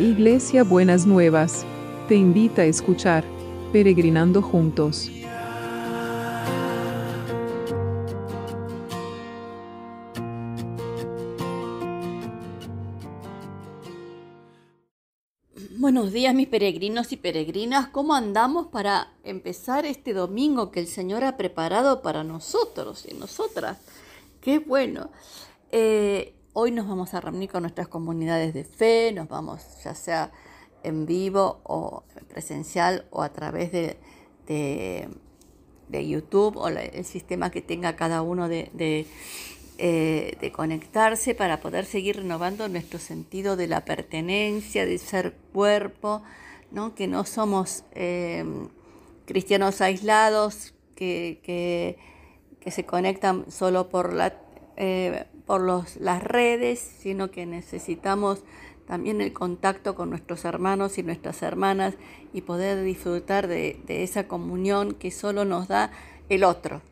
Iglesia Buenas Nuevas, te invita a escuchar Peregrinando Juntos. Buenos días mis peregrinos y peregrinas, ¿cómo andamos para empezar este domingo que el Señor ha preparado para nosotros y nosotras? Qué bueno. Eh, hoy nos vamos a reunir con nuestras comunidades de fe, nos vamos ya sea en vivo o presencial o a través de, de, YouTube o el sistema que tenga cada uno de, eh, de, conectarse para poder seguir renovando nuestro sentido de la pertenencia, de ser cuerpo, ¿no? que no somos eh, cristianos aislados, que, que, se conectan solo por, la, eh, por los, las redes, sino que necesitamos también el contacto con nuestros hermanos y nuestras hermanas y poder disfrutar de, esa comunión que solo nos da el otro,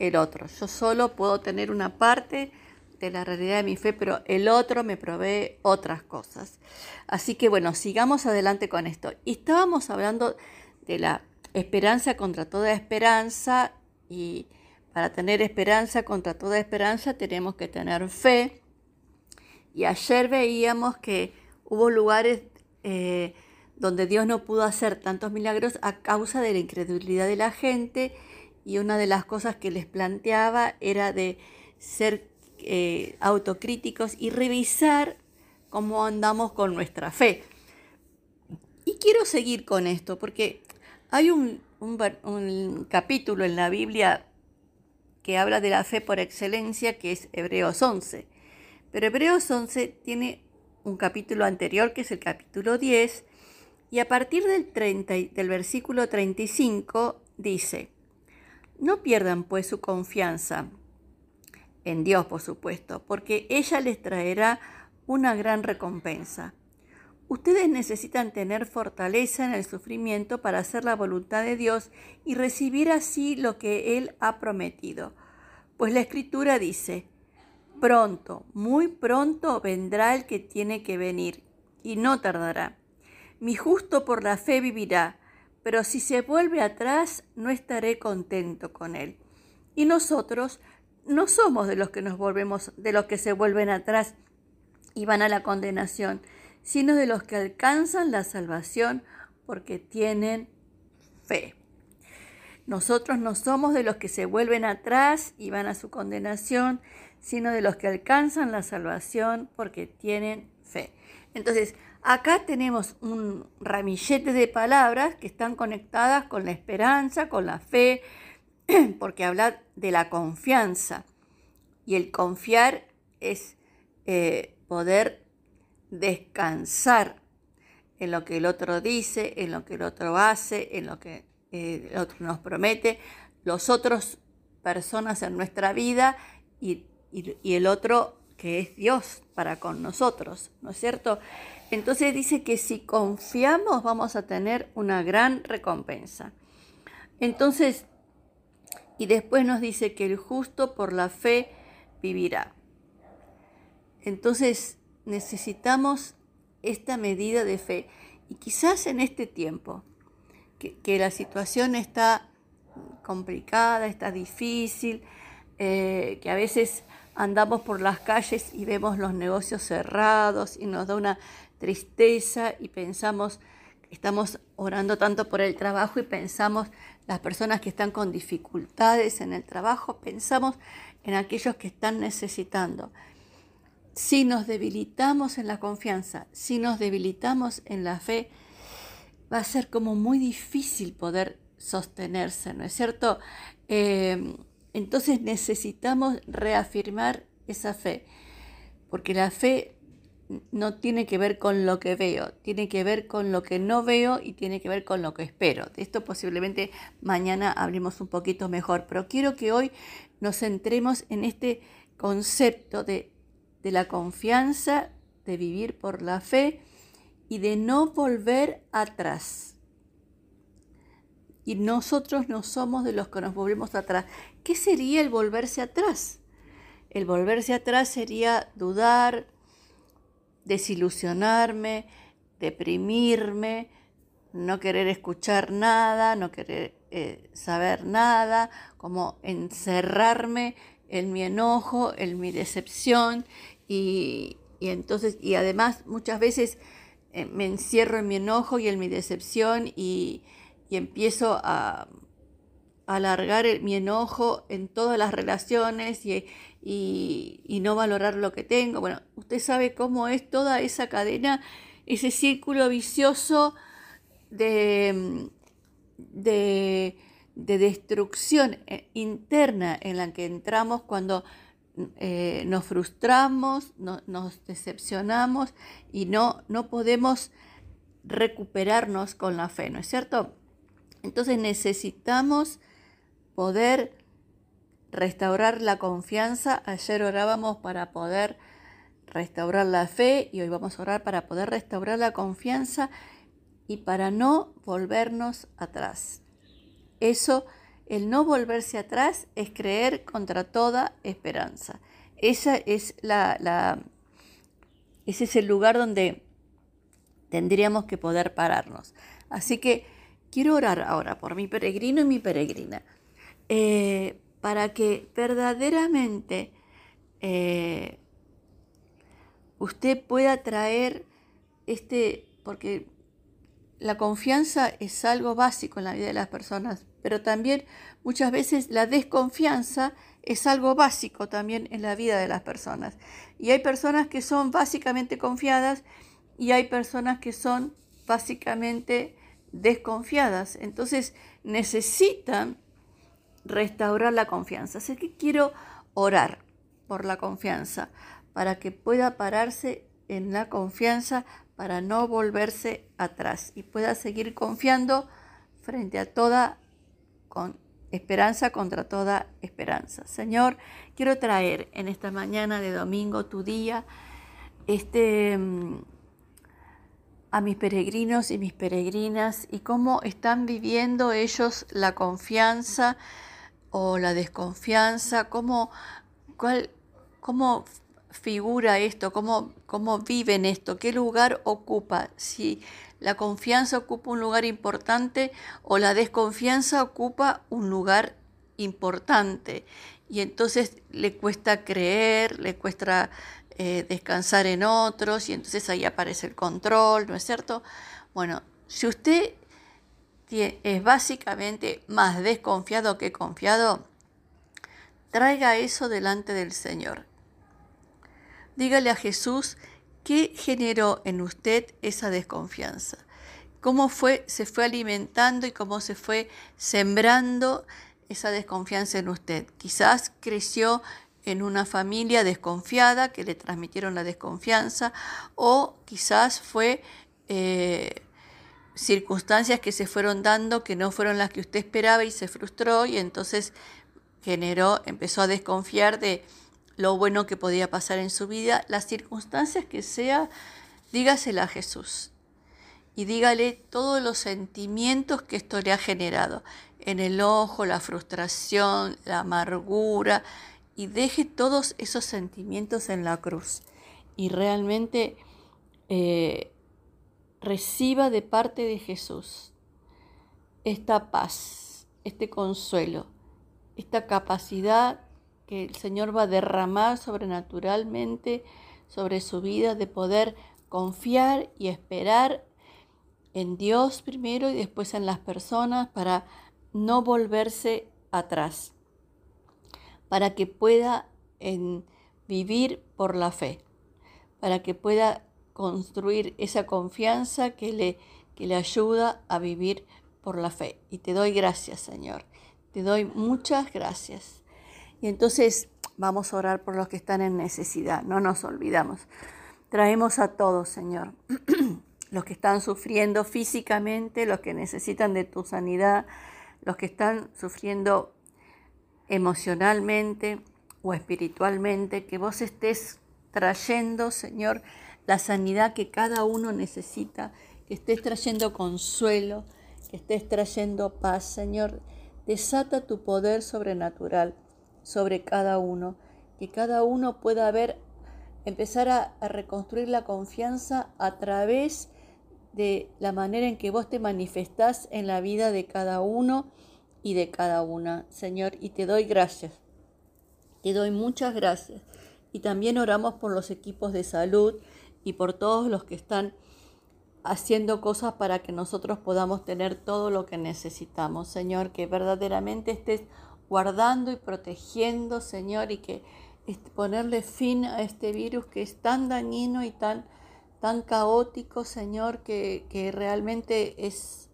el otro. Yo solo puedo tener una parte de la realidad de mi fe, pero el otro me provee otras cosas. Así que bueno, sigamos adelante con esto. Y estábamos hablando de la esperanza contra toda esperanza y para tener esperanza contra toda esperanza tenemos que tener fe y ayer veíamos que hubo lugares eh, donde Dios no pudo hacer tantos milagros a causa de la incredulidad de la gente y una de las cosas que les planteaba era de ser eh, autocríticos y revisar cómo andamos con nuestra fe. Y quiero seguir con esto porque hay un, un capítulo en la Biblia que habla de la fe por excelencia, que es Hebreos 11. Pero Hebreos 11 tiene un capítulo anterior, que es el capítulo 10, y a partir del, 30, del versículo 35 dice, no pierdan pues su confianza en Dios, por supuesto, porque ella les traerá una gran recompensa. Ustedes necesitan tener fortaleza en el sufrimiento para hacer la voluntad de Dios y recibir así lo que Él ha prometido. Pues la Escritura dice, Pronto, muy pronto vendrá el que tiene que venir, y no tardará. Mi justo por la fe vivirá, pero si se vuelve atrás, no estaré contento con él. Y nosotros no somos de los que nos volvemos, de los que se vuelven atrás y van a la condenación, sino de los que alcanzan la salvación porque tienen fe. Nosotros no somos de los que se vuelven atrás y van a su condenación, sino de los que alcanzan la salvación porque tienen fe. Entonces, acá tenemos un ramillete de palabras que están conectadas con la esperanza, con la fe, porque habla de la confianza. Y el confiar es eh, poder descansar en lo que el otro dice, en lo que el otro hace, en lo que eh, el otro nos promete, los otros personas en nuestra vida y y, el otro que es Dios para con nosotros, ¿no es cierto? Entonces dice que si confiamos vamos a tener una gran recompensa. Entonces, y después nos dice que el justo por la fe vivirá. Entonces necesitamos esta medida de fe. Y quizás en este tiempo, que, la situación está complicada, está difícil, eh, que a veces andamos por las calles y vemos los negocios cerrados y nos da una tristeza y pensamos, estamos orando tanto por el trabajo y pensamos las personas que están con dificultades en el trabajo, pensamos en aquellos que están necesitando. Si nos debilitamos en la confianza, si nos debilitamos en la fe, va a ser como muy difícil poder sostenerse, ¿no es cierto? Eh, entonces necesitamos reafirmar esa fe, porque la fe no tiene que ver con lo que veo, tiene que ver con lo que no veo y tiene que ver con lo que espero. De esto posiblemente mañana hablemos un poquito mejor, pero quiero que hoy nos centremos en este concepto de, de la confianza, de vivir por la fe y de no volver atrás y nosotros no somos de los que nos volvemos atrás. ¿Qué sería el volverse atrás? El volverse atrás sería dudar, desilusionarme, deprimirme, no querer escuchar nada, no querer eh, saber nada, como encerrarme en mi enojo, en mi decepción y, entonces, y además muchas veces eh, me encierro en mi enojo y en mi decepción y, empiezo a, alargar mi enojo en todas las relaciones y, y, no valorar lo que tengo. Bueno, usted sabe cómo es toda esa cadena, ese círculo vicioso de, de, destrucción eh, interna en la que entramos cuando eh, nos frustramos, nos decepcionamos y no, no podemos recuperarnos con la fe, ¿no es cierto? Entonces necesitamos poder restaurar la confianza. Ayer orábamos para poder restaurar la fe y hoy vamos a orar para poder restaurar la confianza y para no volvernos atrás. Eso, el no volverse atrás es creer contra toda esperanza. Esa es la, ese es el lugar donde tendríamos que poder pararnos. Así que quiero orar ahora por mi peregrino y mi peregrina, eh, para que verdaderamente eh, usted pueda traer este, porque la confianza es algo básico en la vida de las personas, pero también muchas veces la desconfianza es algo básico también en la vida de las personas. Y hay personas que son básicamente confiadas y hay personas que son básicamente desconfiadas. Entonces necesitan restaurar la confianza. Así que quiero orar por la confianza, para que pueda pararse en la confianza para no volverse atrás y pueda seguir confiando frente a toda con esperanza contra toda esperanza. Señor, quiero traer en esta mañana de domingo tu día este mm, a mis peregrinos y mis peregrinas y cómo están viviendo ellos la confianza o la desconfianza, cómo, cuál, cómo figura esto, cómo, cómo viven esto, qué lugar ocupa, si la confianza ocupa un lugar importante o la desconfianza ocupa un lugar importante. Y entonces le cuesta creer, le cuesta eh, descansar en otros y entonces ahí aparece el control, ¿no es cierto? Bueno, si usted es básicamente más desconfiado que confiado, traiga eso delante del Señor. Dígale a Jesús qué generó en usted esa desconfianza. Cómo fue, se fue alimentando y cómo se fue sembrando esa desconfianza en usted. Quizás creció en una familia desconfiada que le transmitieron la desconfianza o quizás fue eh, circunstancias que se fueron dando que no fueron las que usted esperaba y se frustró y entonces generó, empezó a desconfiar de lo bueno que podía pasar en su vida, las circunstancias que sea, dígasela a Jesús. Y dígale todos los sentimientos que esto le ha generado. En el ojo, la frustración, la amargura, y deje todos esos sentimientos en la cruz. Y realmente eh, reciba de parte de Jesús esta paz, este consuelo, esta capacidad que el Señor va a derramar sobrenaturalmente sobre su vida, de poder confiar y esperar en Dios primero y después en las personas para no volverse atrás, para que pueda vivir por la fe, para que pueda construir esa confianza que le, que le ayuda a vivir por la fe. Y te doy gracias, Señor. Te doy muchas gracias. Y entonces vamos a orar por los que están en necesidad, no nos olvidamos. Traemos a todos, Señor, los que están sufriendo físicamente, los que necesitan de tu sanidad, los que están sufriendo emocionalmente o espiritualmente, que vos estés trayendo, Señor, la sanidad que cada uno necesita, que estés trayendo consuelo, que estés trayendo paz, Señor. Desata tu poder sobrenatural sobre cada uno, que cada uno pueda ver, empezar a, reconstruir la confianza a través de la manera en que vos te manifestás en la vida de cada uno y de cada una, Señor, y te doy gracias. Te doy muchas gracias. Y también oramos por los equipos de salud y por todos los que están haciendo cosas para que nosotros podamos tener todo lo que necesitamos, Señor, que verdaderamente estés guardando y protegiendo, Señor, y que ponerle fin a este virus que es tan dañino y tan, tan caótico, Señor, que, que realmente es,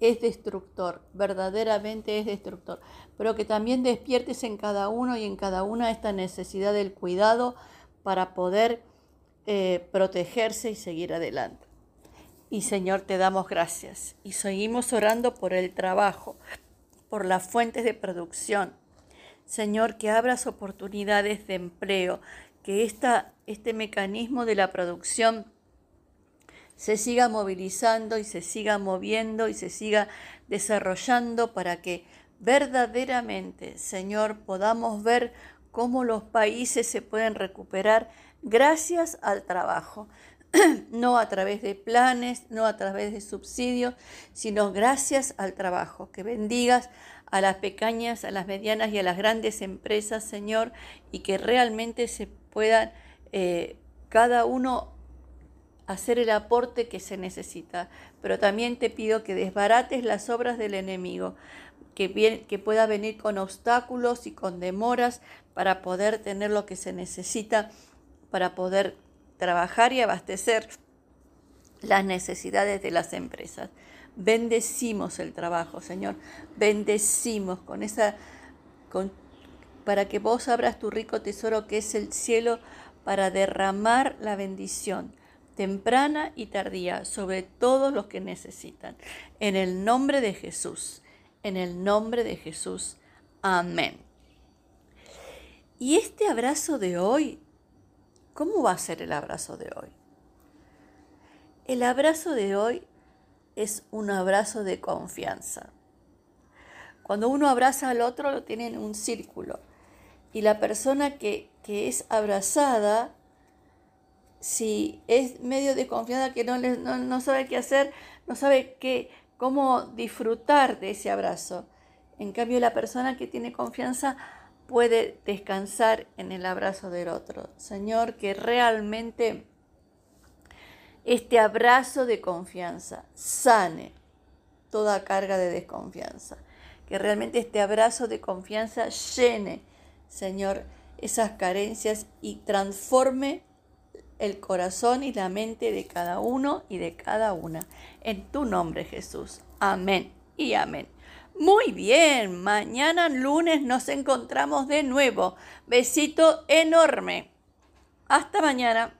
es destructor, verdaderamente es destructor, pero que también despiertes en cada uno y en cada una esta necesidad del cuidado para poder eh, protegerse y seguir adelante. Y Señor, te damos gracias y seguimos orando por el trabajo, por las fuentes de producción. Señor, que abras oportunidades de empleo, que esta, este mecanismo de la producción se siga movilizando y se siga moviendo y se siga desarrollando para que verdaderamente, Señor, podamos ver cómo los países se pueden recuperar gracias al trabajo, no a través de planes, no a través de subsidios, sino gracias al trabajo. Que bendigas a las pequeñas, a las medianas y a las grandes empresas, Señor, y que realmente se puedan eh, cada uno hacer el aporte que se necesita. Pero también te pido que desbarates las obras del enemigo, que, que pueda venir con obstáculos y con demoras para poder tener lo que se necesita para poder trabajar y abastecer las necesidades de las empresas. Bendecimos el trabajo, Señor. Bendecimos con esa con, para que vos abras tu rico tesoro que es el cielo para derramar la bendición temprana y tardía sobre todos los que necesitan. En el nombre de Jesús, en el nombre de Jesús. Amén. Y este abrazo de hoy ¿Cómo va a ser el abrazo de hoy? El abrazo de hoy es un abrazo de confianza. Cuando uno abraza al otro lo tiene en un círculo y la persona que, es abrazada, si es medio desconfiada que no, no, no sabe qué hacer, no sabe qué, cómo disfrutar de ese abrazo. En cambio, la persona que tiene confianza puede descansar en el abrazo del otro. Señor, que realmente este abrazo de confianza sane toda carga de desconfianza. Que realmente este abrazo de confianza llene, Señor, esas carencias y transforme el corazón y la mente de cada uno y de cada una. En tu nombre, Jesús. Amén y amén. Muy bien, mañana lunes nos encontramos de nuevo. Besito enorme. Hasta mañana.